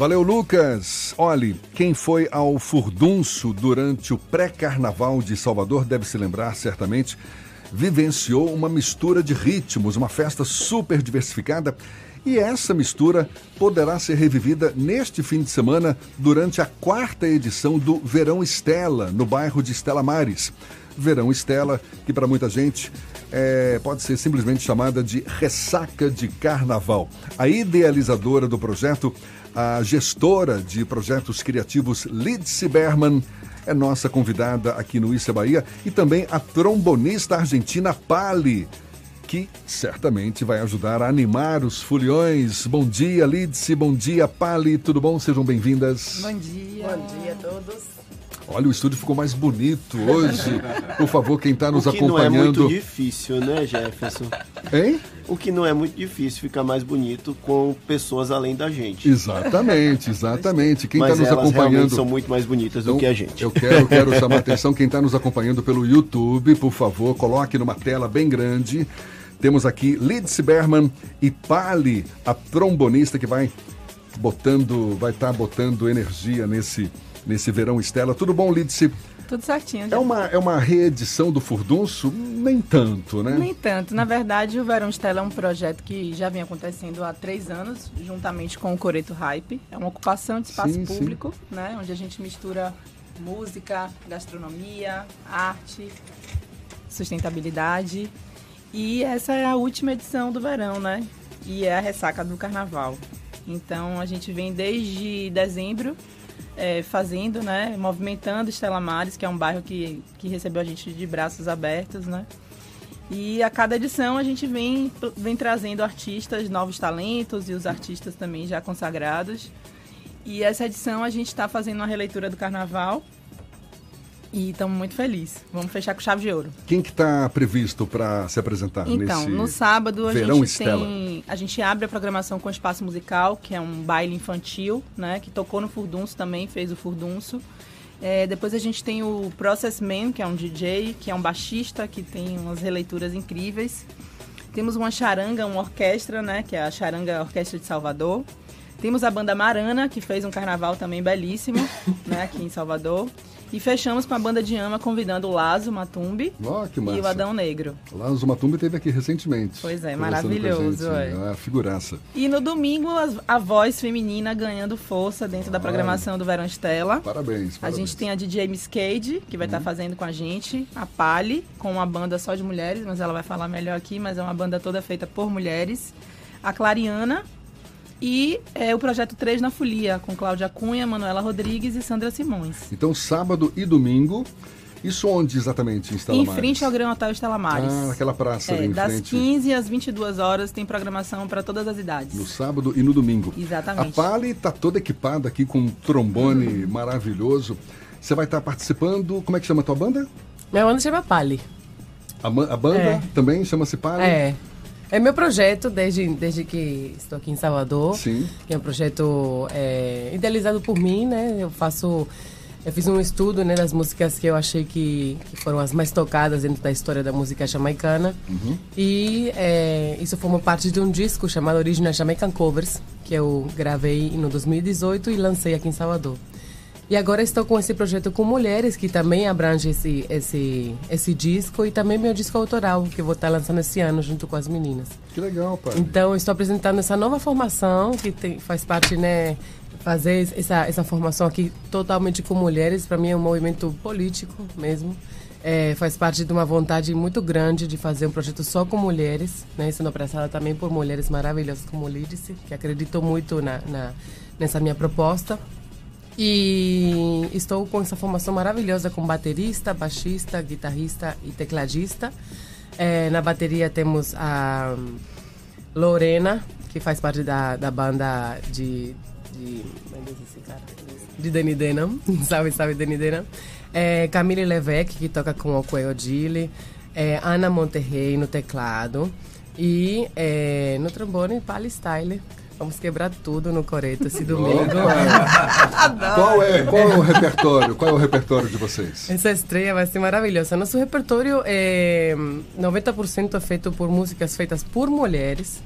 Valeu, Lucas. Olhe, quem foi ao Furdunço durante o pré-carnaval de Salvador deve se lembrar, certamente, vivenciou uma mistura de ritmos, uma festa super diversificada. E essa mistura poderá ser revivida neste fim de semana durante a quarta edição do Verão Estela, no bairro de Estela Mares. Verão Estela, que para muita gente é, pode ser simplesmente chamada de ressaca de carnaval. A idealizadora do projeto, a gestora de projetos criativos Lidse Berman, é nossa convidada aqui no Issa Bahia e também a trombonista argentina Pali, que certamente vai ajudar a animar os foliões. Bom dia, Lidse, bom dia, Pali, tudo bom? Sejam bem-vindas. Bom dia. Bom dia a todos. Olha, o estúdio ficou mais bonito hoje. Por favor, quem está nos o que acompanhando. não é muito difícil, né, Jefferson? Hein? O que não é muito difícil ficar mais bonito com pessoas além da gente. Exatamente, exatamente. Quem está nos elas acompanhando. são muito mais bonitas do Então, que a gente. Eu quero, quero chamar a atenção. Quem está nos acompanhando pelo YouTube, por favor, coloque numa tela bem grande. Temos aqui Lidse Berman e Pali, a trombonista que vai botando, vai estar botando energia nesse, nesse verão Estela. Tudo bom, Lidse? Tudo certinho. É uma, é uma reedição do Furdunço? Nem tanto, né? Nem tanto. Na verdade, o Verão Estela é um projeto que já vem acontecendo há três anos, juntamente com o Coreto Hype. É uma ocupação de espaço Sim, sim. público, né? Onde a gente mistura música, gastronomia, arte, sustentabilidade. E essa é a última edição do verão, né? E é a ressaca do carnaval. Então a gente vem desde dezembro é, fazendo, né? Movimentando Estela Mares, que é um bairro que, que recebeu a gente de braços abertos, né? E a cada edição a gente vem, vem trazendo artistas, novos talentos e os artistas também já consagrados. E essa edição a gente está fazendo uma releitura do carnaval e estamos muito felizes. Vamos fechar com chave de ouro. Quem que está previsto para se apresentar Então, nesse no sábado a Verão gente Estela? tem. A gente abre a programação com o Espaço Musical, que é um baile infantil, né? Que tocou no Furdunço também, fez o Furdunço. É, depois a gente tem o Process Man, que é um DJ, que é um baixista, que tem umas releituras incríveis. Temos uma charanga, uma orquestra, né? Que é a Charanga Orquestra de Salvador. Temos a banda Marana, que fez um carnaval também belíssimo, né? Aqui em Salvador. E fechamos com a banda de ama convidando o Lazo Matumbi massa. e o Adão Negro. Lá no Zumatumbi teve aqui recentemente. Pois é, a maravilhoso, gente. é. É uma figuraça. E no domingo, a voz feminina ganhando força dentro da Olha. programação do Verão Estela. Parabéns, A parabéns. gente tem a DJ Miss Cade, que vai estar fazendo com a gente, a Pali, com uma banda só de mulheres, mas ela vai falar melhor aqui, mas é uma banda toda feita por mulheres. A Clariana e é, o Projeto 3 na Folia, com Cláudia Cunha, Manuela Rodrigues e Sandra Simões. Então, sábado e domingo. Isso onde exatamente em Estela em frente ao Gran Hotel Estela Mares. Ah, naquela praça ali É, em das frente. 15 às 22 horas tem programação para todas as idades. No sábado e no domingo. Exatamente. A Pali está toda equipada aqui com um trombone maravilhoso. Você vai estar participando. Como é que chama a tua banda? Minha banda chama Pali. A, a banda É. também chama-se Pali? É. É meu projeto desde, desde que estou aqui em Salvador. Sim. Que é um projeto é, idealizado por mim, né? Eu faço. Eu fiz um estudo né, das músicas que eu achei que, que foram as mais tocadas dentro da história da música jamaicana. E é, isso formou parte de um disco chamado Original Jamaican Covers, que eu gravei no 2018 e lancei aqui em Salvador. E agora estou com esse projeto com mulheres, que também abrange esse, esse, esse disco, e também meu disco autoral, que eu vou estar lançando esse ano junto com as meninas. Que legal, Pali. Então, estou apresentando essa nova formação, que tem, faz parte, né, fazer essa, essa formação aqui totalmente com mulheres, para mim é um movimento político mesmo. É, faz parte de uma vontade muito grande de fazer um projeto só com mulheres, né, sendo abraçada também por mulheres maravilhosas como Lídice, que acreditou muito na, na, nessa minha proposta. E estou com essa formação maravilhosa com baterista, baixista, guitarrista e tecladista. É, na bateria temos a Lorena, que faz parte da, da banda de. de meu Deus, esse cara. De Danny Denham. sabe, sabe, Danny Denham. É, Camille Levesque, que toca com o Coelho. É, Ana Monterrey no teclado. E é, no trombone, Pali Style. Vamos quebrar tudo no coreto esse domingo. Qual é, qual é o repertório? Qual é o repertório de vocês? Essa estreia vai ser maravilhosa. Nosso repertório é 90% é feito por músicas feitas por mulheres.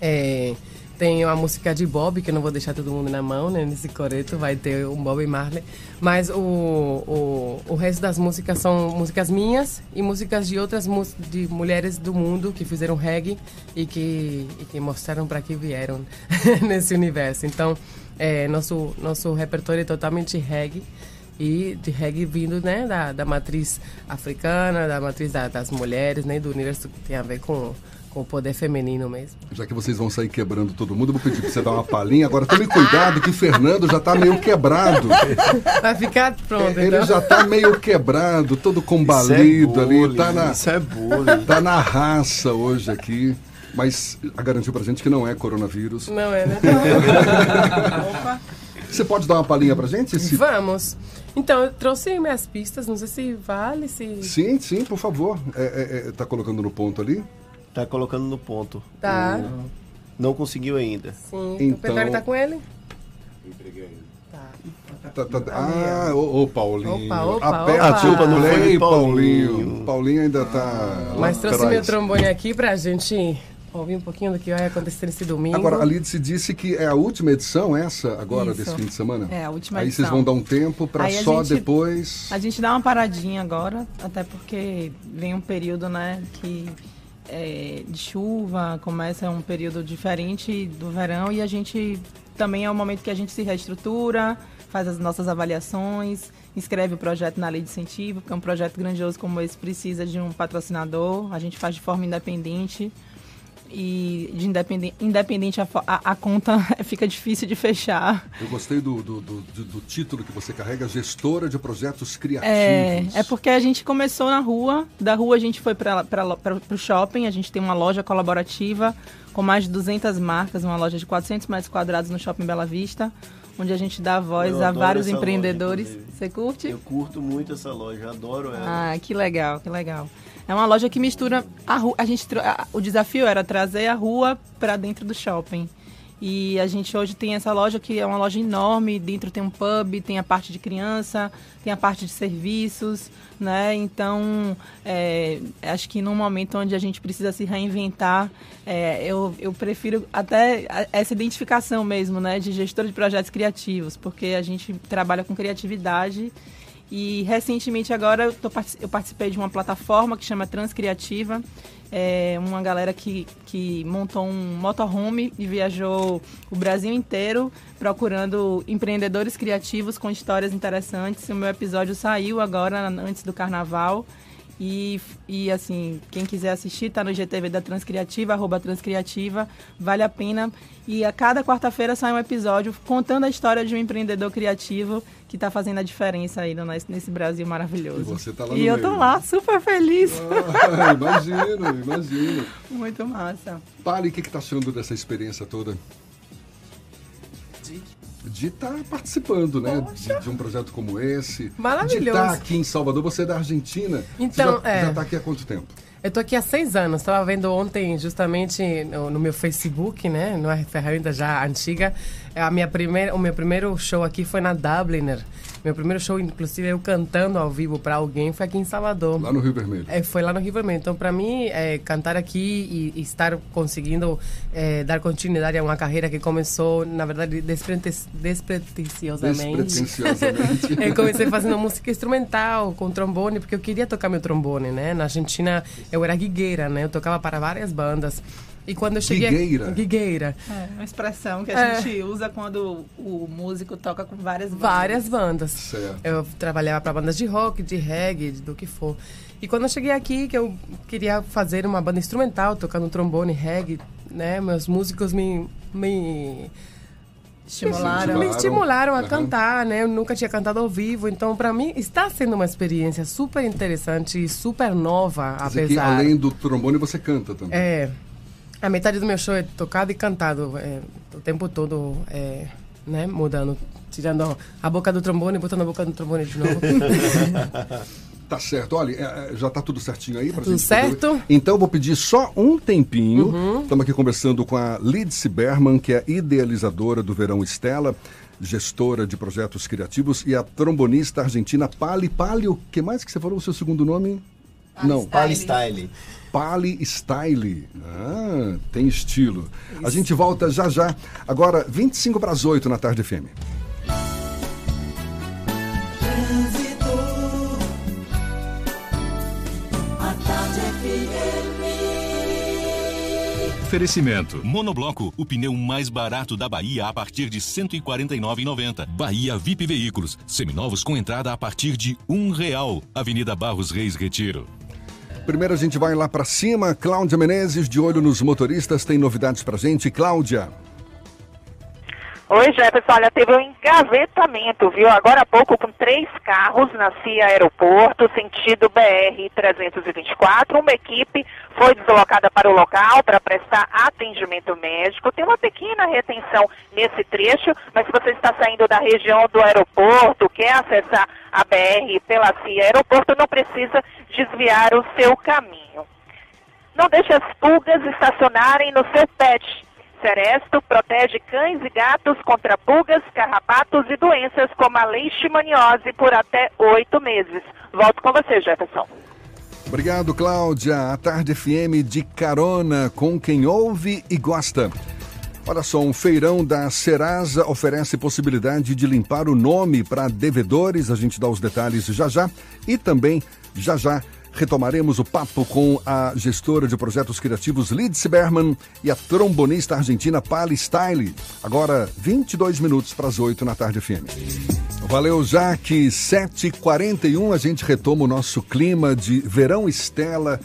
É, Tem a música de Bob, que eu não vou deixar todo mundo na mão, né? Nesse coreto vai ter um Bob Marley. Mas o, o, o resto das músicas são músicas minhas e músicas de outras de mulheres do mundo que fizeram reggae e que, e que mostraram para que vieram nesse universo. Então, é, nosso, nosso repertório é totalmente reggae e de reggae vindo né, da, da matriz africana, da matriz da, das mulheres, né, do universo que tem a ver com com o poder feminino mesmo. Já que vocês vão sair quebrando todo mundo, eu vou pedir para você dar uma palhinha. Agora tome cuidado que o Fernando já está meio quebrado. Vai ficar pronto. Ele então. já está meio quebrado, todo combalido é ali. Tá na, isso é bullying. Tá na raça hoje aqui. Mas garantiu pra gente que não é coronavírus. Não é, né? Opa. Você pode dar uma palhinha pra gente? Se... Vamos. Então, eu trouxe minhas pistas, não sei se vale, se... Sim, sim, por favor. É, é, é, tá colocando no ponto ali? Tá colocando no ponto. Tá. O... Não conseguiu ainda. Sim. Então... O Pedro tá com ele? Entreguei ainda. Tá, tá, tá. Ah, ô, ô, Paulinho. Opa, opa, Aperta opa. o play, Paulinho. Paulinho ainda tá. Mas trouxe meu trombone aqui pra gente ouvir um pouquinho do que vai acontecer nesse domingo. Agora, a Lidice disse que é a última edição essa, agora, Isso. desse fim de semana? É, a última Aí edição. vocês vão dar um tempo para só gente, depois... A gente dá uma paradinha agora, até porque vem um período, né, que... É, de chuva, começa um período diferente do verão e a gente também é o momento que a gente se reestrutura, faz as nossas avaliações, inscreve o projeto na lei de incentivo, porque um projeto grandioso como esse precisa de um patrocinador, a gente faz de forma independente e de independente, independente a, a, a, conta fica difícil de fechar. Eu gostei do, do, do, do, título que você carrega, gestora de projetos criativos. É, é porque a gente começou na rua, da rua a gente foi para o shopping, a gente tem uma loja colaborativa com mais de 200 marcas, uma loja de 400 metros quadrados no Shopping Bela Vista, onde a gente dá voz Eu a vários empreendedores. loja. Você curte? Eu curto muito essa loja, adoro ela. Ah, que legal, que legal. É uma loja que mistura a rua. A gente, a, o desafio era trazer a rua para dentro do shopping. E a gente hoje tem essa loja que é uma loja enorme, dentro tem um pub, tem a parte de criança, tem a parte de serviços, né? Então, é, acho que num momento onde a gente precisa se reinventar, é, eu, eu prefiro até essa identificação mesmo, né? De gestor de projetos criativos, porque a gente trabalha com criatividade e recentemente agora eu, tô, eu, participei de uma plataforma que chama Transcriativa. É uma galera que, que montou um motorhome e viajou o Brasil inteiro procurando empreendedores criativos com histórias interessantes. O meu episódio saiu agora, antes do carnaval. E, e assim, quem quiser assistir, tá no GTV da Transcriativa, arroba Transcriativa, vale a pena. E a cada quarta-feira sai um episódio contando a história de um empreendedor criativo que está fazendo a diferença aí no, nesse Brasil maravilhoso. E você tá lá E no eu meio. tô lá, super feliz. Ah, imagino, imagino. Muito massa. Pali, o que, que tá achando dessa experiência toda? De estar tá participando, né? De, de, um projeto como esse. Maravilhoso. De estar aqui em Salvador. Você é da Argentina. Então, Você já, é. está aqui há quanto tempo? Eu tô aqui há seis anos. Estava vendo ontem, justamente no, no, meu Facebook, né? Numa ferramenta já antiga. A minha primeira, o meu primeiro show aqui foi na Dubliner. Meu primeiro show, inclusive, eu cantando ao vivo para alguém, foi aqui em Salvador. Lá no Rio Vermelho. É, foi lá no Rio Vermelho. Então, para mim, é, cantar aqui e, e estar conseguindo é, dar continuidade a uma carreira que começou, na verdade, desprete despretensiosamente. Despretensiosamente. eu comecei fazendo música instrumental, com trombone, porque eu queria tocar meu trombone, né? Na Argentina, eu era guigueira, né? Eu tocava para várias bandas. E quando eu cheguei Guigueira. Guigueira. É, uma expressão que a É. gente usa quando o músico toca com várias bandas. Várias bandas. Certo. Eu trabalhava para bandas de rock, de reggae, do que for. E quando eu cheguei aqui, que eu queria fazer uma banda instrumental, tocando trombone, reggae, né? Meus músicos me, me Estimularam. me estimularam a Aham. cantar, né? Eu nunca tinha cantado ao vivo, então para mim está sendo uma experiência super interessante e super nova, Quer dizer que apesar. além do trombone você canta também. É, a metade do meu show é tocado e cantado, é, o tempo todo, é, né? Mudando, tirando a boca do trombone e botando a boca do trombone de novo. Tá certo. Olha, é, é, já tá tudo certinho aí pra Tudo gente poder- certo. Então eu vou pedir só um tempinho. Uhum. Estamos aqui conversando com a Lidse Berman, que é idealizadora do Verão Estela, gestora de projetos criativos, e a trombonista argentina Pali. Pali, o que mais que você falou? O seu segundo nome? Não, Palestyle. Pali Style. Ah, tem estilo. A gente volta já já. Agora, 25 para as 8 na tarde FM. Oferecimento. Monobloco, o pneu mais barato da Bahia a partir de R$ 149,90. Bahia VIP Veículos, seminovos com entrada a partir de um real. Avenida Barros Reis Retiro. Primeiro a gente vai lá para cima. Cláudia Menezes, de olho nos motoristas, tem novidades pra gente. Cláudia. Oi, Jefferson. Olha, teve um engavetamento, viu? Agora há pouco, com três carros na CIA Aeroporto, sentido BR-324. Uma equipe foi deslocada para o local para prestar atendimento médico. Tem uma pequena retenção nesse trecho, mas se você está saindo da região do aeroporto, quer acessar a BR pela CIA Aeroporto, não precisa desviar o seu caminho. Não deixe as pulgas estacionarem no seu pet. Seresto protege cães e gatos contra pulgas, carrapatos e doenças como a leishmaniose por até oito meses. Volto com você, Jefferson. Obrigado, Cláudia. A Tarde FM de carona com quem ouve e gosta. Olha só, um feirão da Serasa oferece possibilidade de limpar o nome para devedores. A gente dá os detalhes já já. E também, já já, retomaremos o papo com a gestora de projetos criativos Lidse Berman e a trombonista argentina Pali Style. Agora, 22 minutos para as 8 na tarde FM. Valeu, Jaque. 7h41, a gente retoma o nosso clima de verão Estela.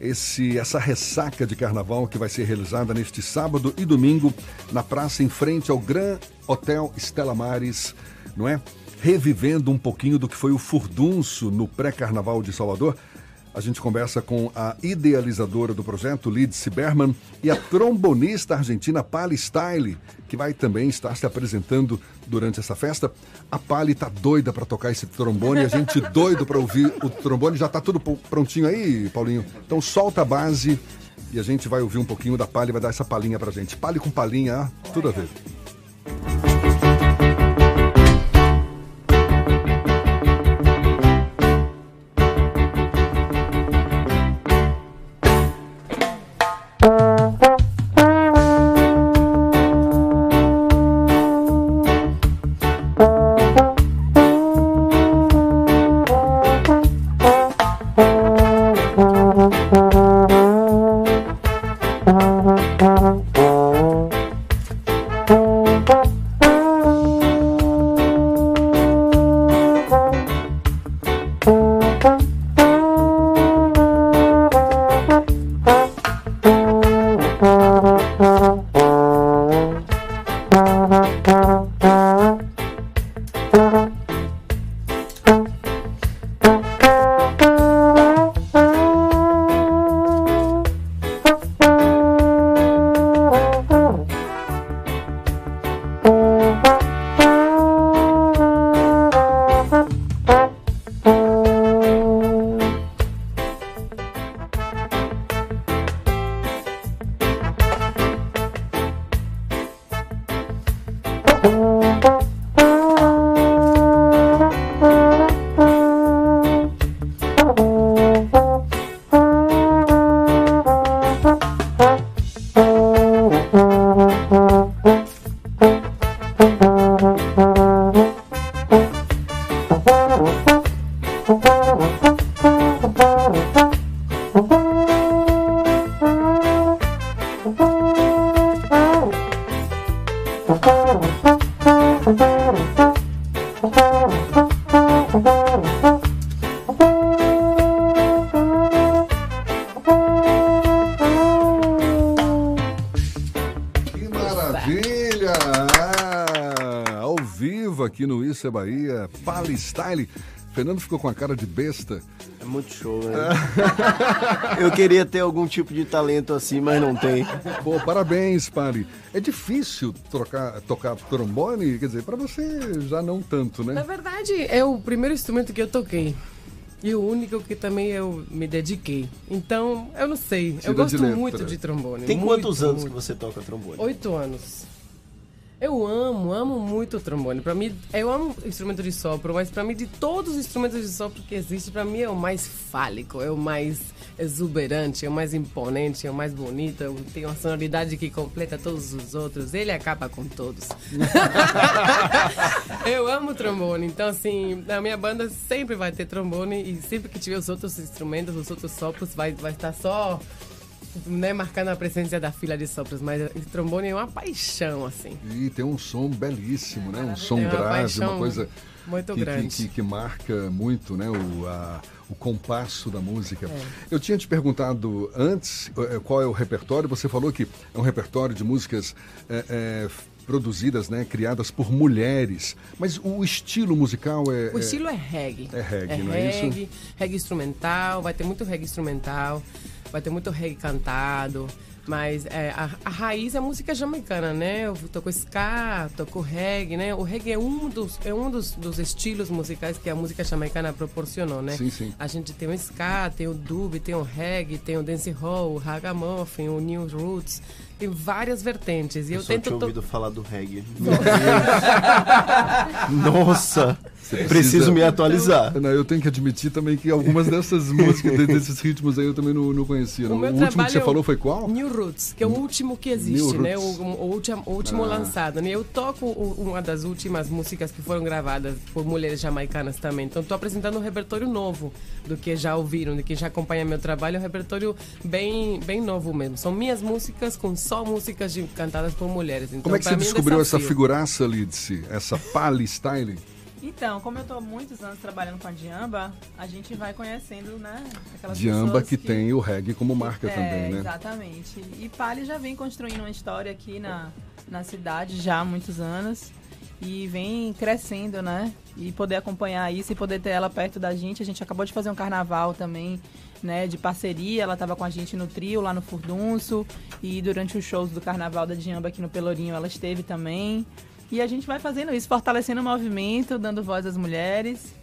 Esse, essa ressaca de carnaval que vai ser realizada neste sábado e domingo na praça em frente ao Gran Hotel Estela Mares, não é? Revivendo um pouquinho do que foi o furdunço no pré-carnaval de Salvador. A gente conversa com a idealizadora do projeto, Lidse Berman, e a trombonista argentina Pali Style, que vai também estar se apresentando durante essa festa. A Pali tá doida para tocar esse trombone, a gente doido para ouvir o trombone. Já tá tudo prontinho aí, Paulinho? Então solta a base e a gente vai ouvir um pouquinho da Pali, vai dar essa palhinha pra gente. Pali com palhinha, tudo a ver. Aqui no Isso é Bahia, Pali Style. Fernando ficou com a cara de besta. Muito show, né? Eu queria ter algum tipo de talento assim, mas não tem. Pô, parabéns, Pali. É difícil trocar, tocar trombone? Quer dizer, para você já não tanto, Na né? verdade, é o primeiro instrumento que eu toquei. E o único que também eu me dediquei. Então, eu não sei. Tira eu gosto de muito de trombone. Tem muito, quantos anos muito. que você toca trombone? Oito anos. Eu amo, amo muito o trombone. Para mim, eu amo instrumento de sopro, mas para mim de todos os instrumentos de sopro que existem, para mim é o mais fálico, é o mais exuberante, é o mais imponente, é o mais bonito, tem uma sonoridade que completa todos os outros. Ele acaba com todos. eu amo trombone, então assim, na minha banda sempre vai ter trombone e sempre que tiver os outros instrumentos, os outros sopros, vai, vai estar só né, marcando a presença da fila de sopros, mas o trombone é uma paixão, assim. E tem um som belíssimo, né? Um som É uma grave, uma paixão coisa muito que, grande. Que, que- que marca muito, né? O, a- o compasso da música. É. Eu tinha te perguntado antes eh, qual é o repertório. Você falou que é um repertório de músicas eh, eh, produzidas, né? Criadas por mulheres. Mas o estilo musical é... O estilo é reggae. É reggae, é não é isso? reggae, reggae instrumental, vai ter muito reggae instrumental, vai ter muito reggae cantado. Mas é, a, a raiz é a música jamaicana, né? Eu toco ska, toco reggae, né? O reggae é um dos, é um dos, dos estilos musicais que a música jamaicana proporcionou, né? Sim, sim. A gente tem o ska, tem o dub, tem o reggae, tem o dancehall, o ragamuffin, o new roots. Tem várias vertentes. E eu, Eu só tento... tinha to- ouvido falar do reggae. Nossa! precisa- Preciso me atualizar. Não, eu tenho que admitir também que algumas dessas músicas, de- desses ritmos aí eu também não, não conhecia. O, meu último que você é o falou foi qual? New Roots, que é o último que existe, né? O, o último, o último Ah. lançado. Né? Eu toco o- uma das últimas músicas que foram gravadas por mulheres jamaicanas também. Então, estou apresentando um repertório novo do que já ouviram, do que já acompanha meu trabalho. É um repertório bem, bem novo mesmo. São minhas músicas com só músicas de- cantadas por mulheres. Então, Como é que você é descobriu essa figuraça, Lidse? Essa pali style? Então, como eu estou há muitos anos trabalhando com a Diamba, a gente vai conhecendo, né? Aquelas Diamba pessoas que, tem o reggae como marca é, também, né? Exatamente. E Pali já vem construindo uma história aqui na, na cidade já há muitos anos. E vem crescendo, né? E poder acompanhar isso e poder ter ela perto da gente. A gente acabou de fazer um carnaval também, né? De parceria. Ela estava com a gente no trio, lá no Furdunço. E durante os shows do carnaval da Diamba aqui no Pelourinho, ela esteve também. E a gente vai fazendo isso, fortalecendo o movimento, dando voz às mulheres.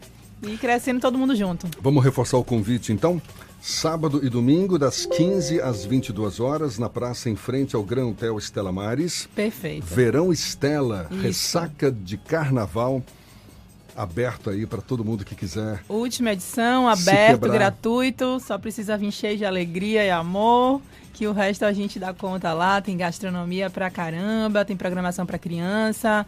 E crescendo todo mundo junto. Vamos reforçar o convite, então? Sábado e domingo, das 15 às 22 horas, na praça em frente ao Gran Hotel Estela Mares. Perfeito. Verão Estela, Isso. ressaca de carnaval, aberto aí para todo mundo que quiser. Última edição, aberto, gratuito. Só precisa vir cheio de alegria e amor. Que o resto a gente dá conta lá. Tem gastronomia pra caramba, tem programação pra criança,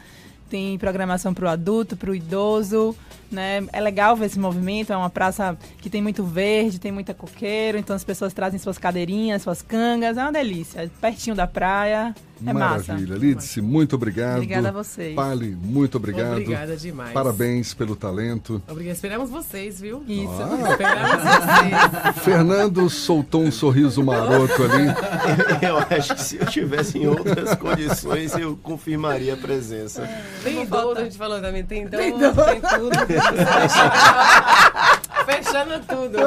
tem programação pro adulto, pro idoso. Né? É legal ver esse movimento. É uma praça que tem muito verde, tem muita coqueiro. Então as pessoas trazem suas cadeirinhas, suas cangas. É uma delícia. Pertinho da praia. É massa. Maravilha. Lidse, muito obrigado. Obrigada a vocês. Pali, muito obrigado. Obrigada demais. Parabéns pelo talento. Obrigada. Esperamos vocês, viu? Isso. Esperamos vocês. Fernando soltou um sorriso maroto ali. Eu acho que se eu tivesse em outras condições, eu confirmaria a presença. Tem voltar. a gente falou também. Tem dono, Tem tem, tudo. Fechando tudo.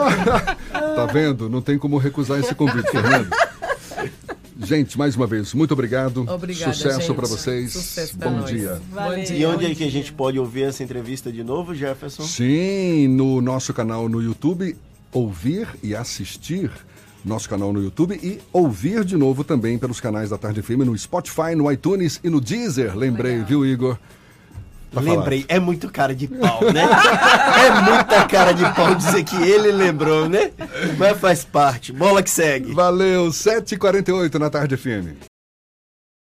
Tá vendo? Não tem como recusar esse convite, Fernando. Gente, mais uma vez, muito obrigado. Obrigada, Sucesso para vocês. Sucesso Bom nós. dia. Valeu. E onde é que a gente pode ouvir essa entrevista de novo, Jefferson? Sim, no nosso canal no YouTube, ouvir e assistir. Nosso canal no YouTube e ouvir de novo também pelos canais da Tarde FM no Spotify, no iTunes e no Deezer. Lembrei, Legal. viu, Igor? Lembrei, é muito cara de pau, né? é muita cara de pau dizer que ele lembrou, né? Mas faz parte. Bola que segue. Valeu, 7h48 na Tarde FM.